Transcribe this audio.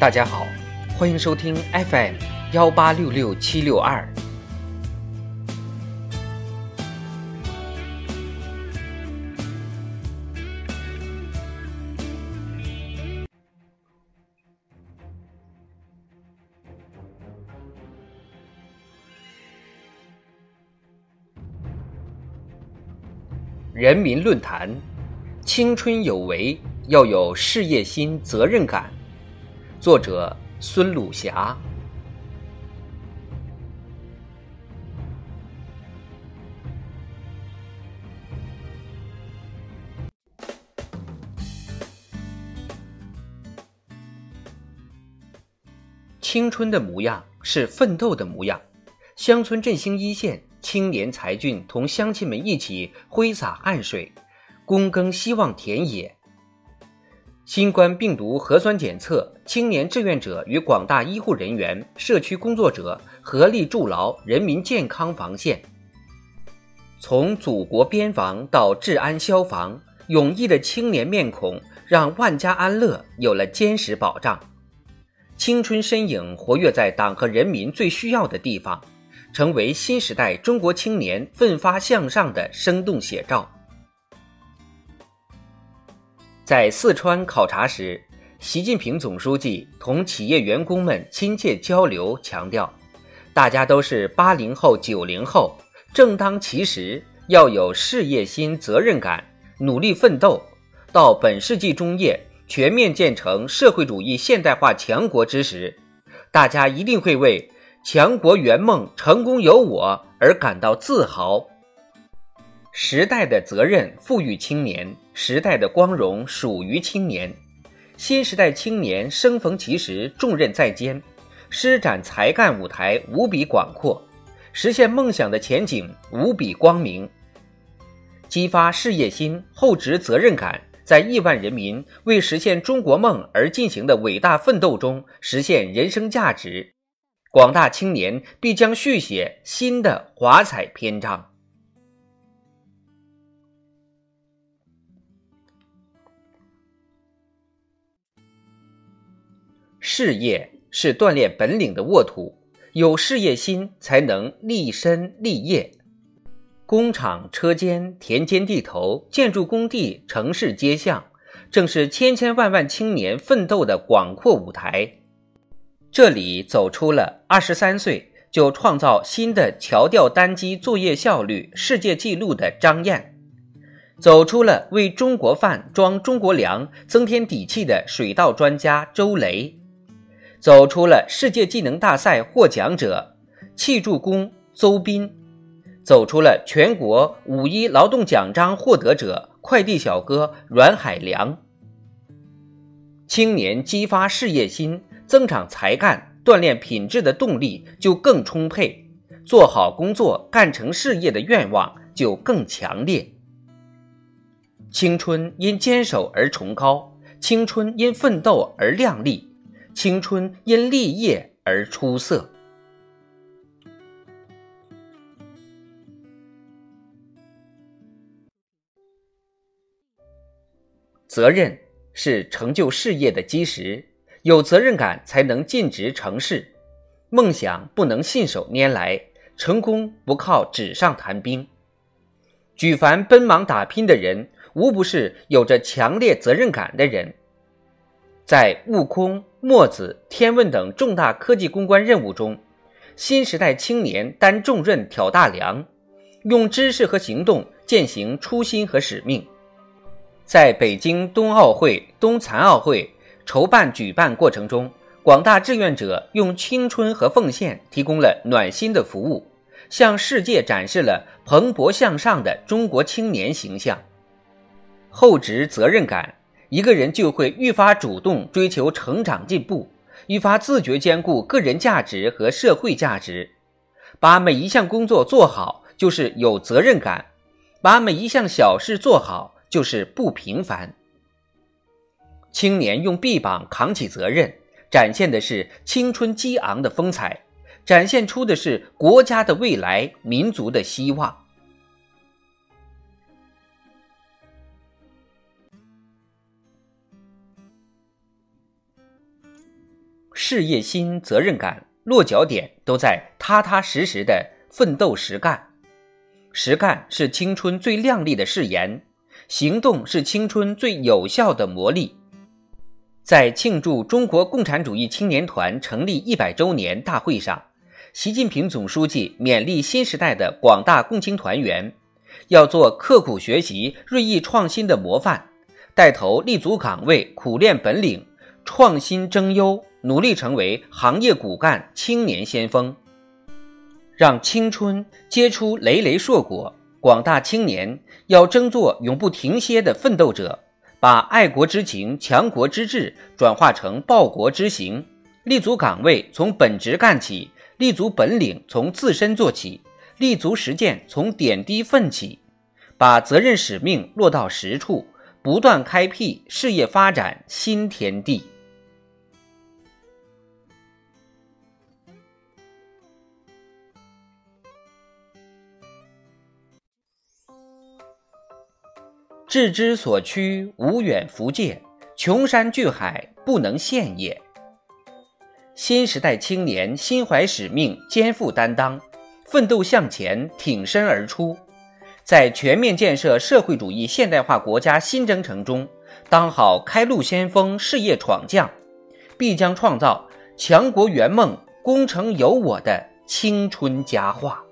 大家好，欢迎收听 FM 幺八六六七六二。人民论坛：青春有为，要有事业心、责任感。作者：孙鲁霞。青春的模样是奋斗的模样。乡村振兴一线，青年才俊同乡亲们一起挥洒汗水，躬耕希望田野。新冠病毒核酸检测，青年志愿者与广大医护人员、社区工作者合力筑牢人民健康防线。从祖国边防到治安消防，勇毅的青年面孔让万家安乐有了坚实保障。青春身影活跃在党和人民最需要的地方。成为新时代中国青年奋发向上的生动写照。在四川考察时，习近平总书记同企业员工们亲切交流，强调，大家都是八零后、九零后，正当其时，要有事业心、责任感，努力奋斗，到本世纪中叶全面建成社会主义现代化强国之时，大家一定会为。强国圆梦成功有我而感到自豪。时代的责任赋予青年，时代的光荣属于青年。新时代青年生逢其时，重任在肩，施展才干舞台无比广阔，实现梦想的前景无比光明。激发事业心、厚植责任感，在亿万人民为实现中国梦而进行的伟大奋斗中，实现人生价值。广大青年必将续写新的华彩篇章。事业是锻炼本领的沃土，有事业心才能立身立业。工厂、车间、田间地头、建筑工地、城市街巷，正是千千万万青年奋斗的广阔舞台。这里走出了二十三岁就创造新的桥吊单机作业效率世界纪录的张燕，走出了为中国饭装中国粮增添底气的水稻专家周雷，走出了世界技能大赛获奖者砌筑工邹斌，走出了全国五一劳动奖章获得者快递小哥阮海良。青年激发事业心。增长才干、锻炼品质的动力就更充沛，做好工作、干成事业的愿望就更强烈。青春因坚守而崇高，青春因奋斗而亮丽，青春因立业而出色。责任是成就事业的基石。有责任感才能尽职成事，梦想不能信手拈来，成功不靠纸上谈兵。举凡奔忙打拼的人，无不是有着强烈责任感的人。在悟空、墨子、天问等重大科技攻关任务中，新时代青年担重任、挑大梁，用知识和行动践行初心和使命。在北京冬奥会、冬残奥会。筹办举办过程中，广大志愿者用青春和奉献提供了暖心的服务，向世界展示了蓬勃向上的中国青年形象。厚植责任感，一个人就会愈发主动追求成长进步，愈发自觉兼顾个人价值和社会价值。把每一项工作做好，就是有责任感；把每一项小事做好，就是不平凡。青年用臂膀扛起责任，展现的是青春激昂的风采，展现出的是国家的未来、民族的希望。事业心、责任感，落脚点都在踏踏实实的奋斗实干。实干是青春最亮丽的誓言，行动是青春最有效的磨砺。在庆祝中国共产主义青年团成立一百周年大会上，习近平总书记勉励新时代的广大共青团员，要做刻苦学习、锐意创新的模范，带头立足岗位、苦练本领、创新争优，努力成为行业骨干、青年先锋。让青春结出累累硕果，广大青年要争做永不停歇的奋斗者，把爱国之情、强国之志转化成报国之行。立足岗位从本职干起，立足本领从自身做起，立足实践从点滴奋起，把责任使命落到实处，不断开辟事业发展新天地。志之所趋，无远弗届，穷山巨海，不能限也。新时代青年心怀使命，肩负担当，奋斗向前，挺身而出，在全面建设社会主义现代化国家新征程中，当好开路先锋、事业闯将，必将创造强国圆梦、功成有我的青春佳话。